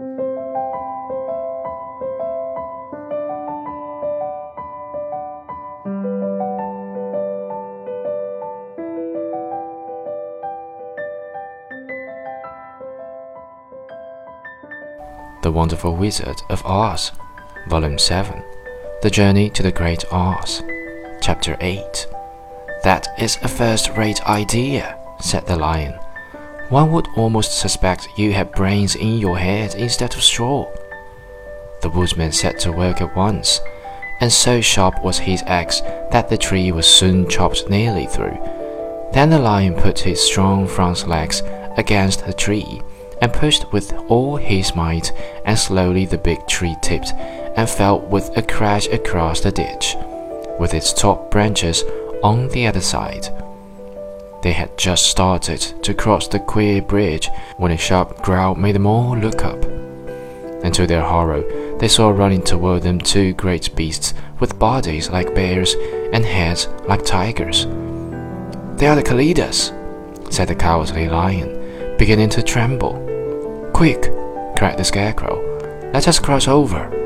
The Wonderful Wizard of Oz, Volume 7 The Journey to the Great Oz, Chapter 8. That is a first rate idea, said the Lion. One would almost suspect you had brains in your head instead of straw. The woodsman set to work at once, and so sharp was his axe that the tree was soon chopped nearly through. Then the Lion put his strong front legs against the tree and pushed with all his might, and slowly the big tree tipped and fell with a crash across the ditch, with its top branches on the other side. They had just started to cross the queer bridge when a sharp growl made them all look up. And to their horror, they saw running toward them two great beasts with bodies like bears and heads like tigers. They are the Kalidahs, said the cowardly lion, beginning to tremble. Quick! cried the Scarecrow. Let us cross over.